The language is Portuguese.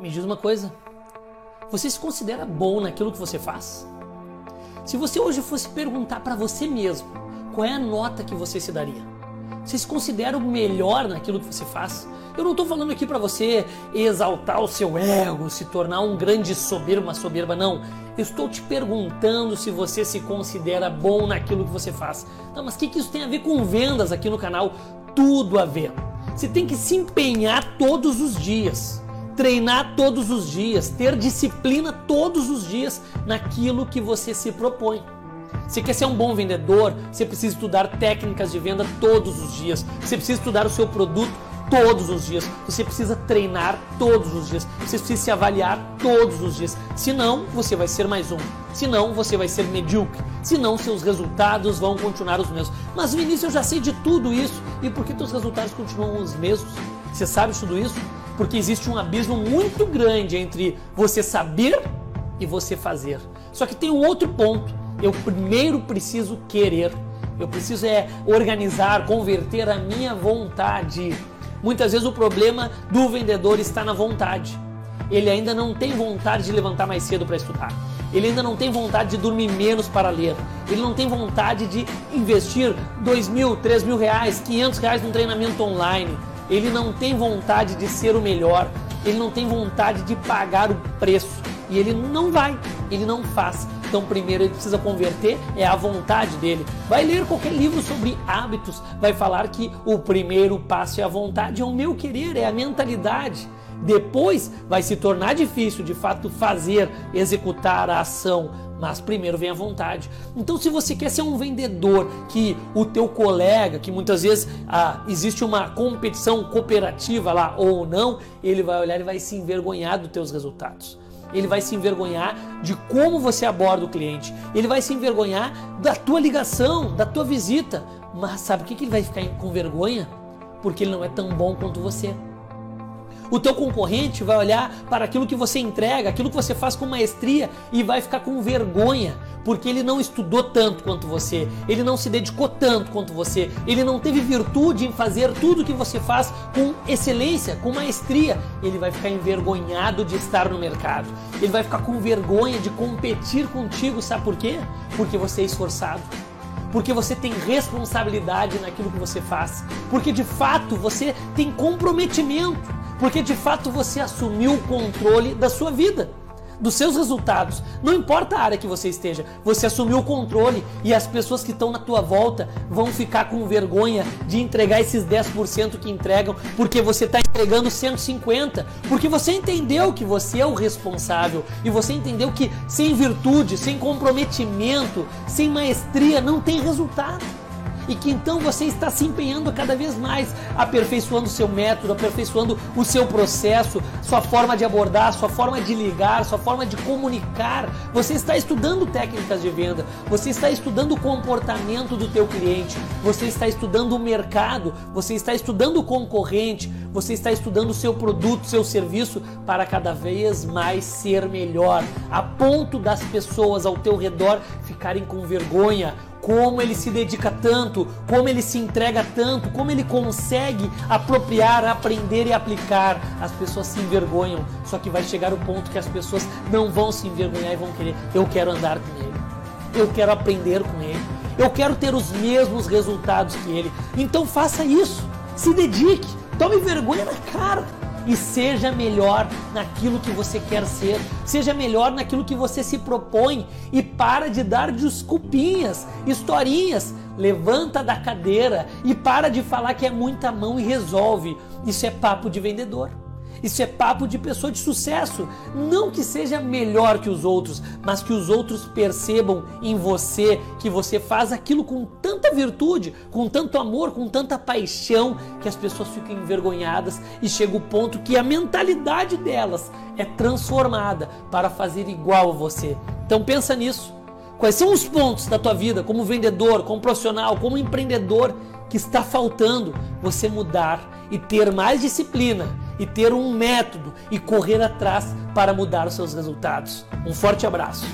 Me diz uma coisa. Você se considera bom naquilo que você faz? Se você hoje fosse perguntar para você mesmo qual é a nota que você se daria, você se considera o melhor naquilo que você faz? Eu não estou falando aqui para você exaltar o seu ego, se tornar um grande soberbo, uma soberba, não. Eu estou te perguntando se você se considera bom naquilo que você faz. Não, mas o que, que isso tem a ver com vendas aqui no canal? Tudo a ver. Você tem que se empenhar todos os dias treinar todos os dias, ter disciplina todos os dias naquilo que você se propõe. Você quer ser um bom vendedor, você precisa estudar técnicas de venda todos os dias. Você precisa estudar o seu produto todos os dias. Você precisa treinar todos os dias. Você precisa se avaliar todos os dias. Senão, você vai ser mais um. Senão, você vai ser medíocre. Senão, seus resultados vão continuar os mesmos. Mas, Vinícius, eu já sei de tudo isso. E por que seus resultados continuam os mesmos? Você sabe tudo isso? Porque existe um abismo muito grande entre você saber e você fazer. Só que tem um outro ponto. Eu primeiro preciso querer. Eu preciso é organizar, converter a minha vontade. Muitas vezes o problema do vendedor está na vontade. Ele ainda não tem vontade de levantar mais cedo para estudar. Ele ainda não tem vontade de dormir menos para ler. Ele não tem vontade de investir dois mil, três mil reais, quinhentos reais num treinamento online ele não tem vontade de ser o melhor, ele não tem vontade de pagar o preço. E ele não vai, ele não faz. Então, primeiro ele precisa converter, é a vontade dele. Vai ler qualquer livro sobre hábitos, vai falar que o primeiro passo é a vontade, é o meu querer, é a mentalidade. Depois vai se tornar difícil de fato fazer, executar a ação, mas primeiro vem a vontade. Então, se você quer ser um vendedor que o teu colega, que muitas vezes ah, existe uma competição cooperativa lá ou não, ele vai olhar e vai se envergonhar dos teus resultados. Ele vai se envergonhar de como você aborda o cliente. Ele vai se envergonhar da tua ligação, da tua visita. Mas sabe o que ele vai ficar com vergonha? Porque ele não é tão bom quanto você. O teu concorrente vai olhar para aquilo que você entrega, aquilo que você faz com maestria e vai ficar com vergonha, porque ele não estudou tanto quanto você, ele não se dedicou tanto quanto você, ele não teve virtude em fazer tudo que você faz com excelência, com maestria. Ele vai ficar envergonhado de estar no mercado. Ele vai ficar com vergonha de competir contigo, sabe por quê? Porque você é esforçado porque você tem responsabilidade naquilo que você faz, porque de fato você tem comprometimento porque de fato você assumiu o controle da sua vida, dos seus resultados. Não importa a área que você esteja, você assumiu o controle e as pessoas que estão na tua volta vão ficar com vergonha de entregar esses 10% que entregam, porque você está entregando 150, porque você entendeu que você é o responsável e você entendeu que sem virtude, sem comprometimento, sem maestria não tem resultado e que então você está se empenhando cada vez mais, aperfeiçoando o seu método, aperfeiçoando o seu processo, sua forma de abordar, sua forma de ligar, sua forma de comunicar. Você está estudando técnicas de venda, você está estudando o comportamento do teu cliente, você está estudando o mercado, você está estudando o concorrente, você está estudando o seu produto, seu serviço para cada vez mais ser melhor, a ponto das pessoas ao teu redor ficarem com vergonha como ele se dedica tanto, como ele se entrega tanto, como ele consegue apropriar, aprender e aplicar. As pessoas se envergonham, só que vai chegar o ponto que as pessoas não vão se envergonhar e vão querer: eu quero andar com ele, eu quero aprender com ele, eu quero ter os mesmos resultados que ele. Então faça isso, se dedique, tome vergonha na cara e seja melhor naquilo que você quer ser, seja melhor naquilo que você se propõe e para de dar desculpinhas, historinhas. Levanta da cadeira e para de falar que é muita mão e resolve. Isso é papo de vendedor. Isso é papo de pessoa de sucesso. Não que seja melhor que os outros, mas que os outros percebam em você que você faz aquilo com tanta virtude, com tanto amor, com tanta paixão, que as pessoas ficam envergonhadas e chega o ponto que a mentalidade delas é transformada para fazer igual a você. Então pensa nisso. Quais são os pontos da tua vida como vendedor, como profissional, como empreendedor que está faltando você mudar e ter mais disciplina e ter um método e correr atrás para mudar os seus resultados. Um forte abraço.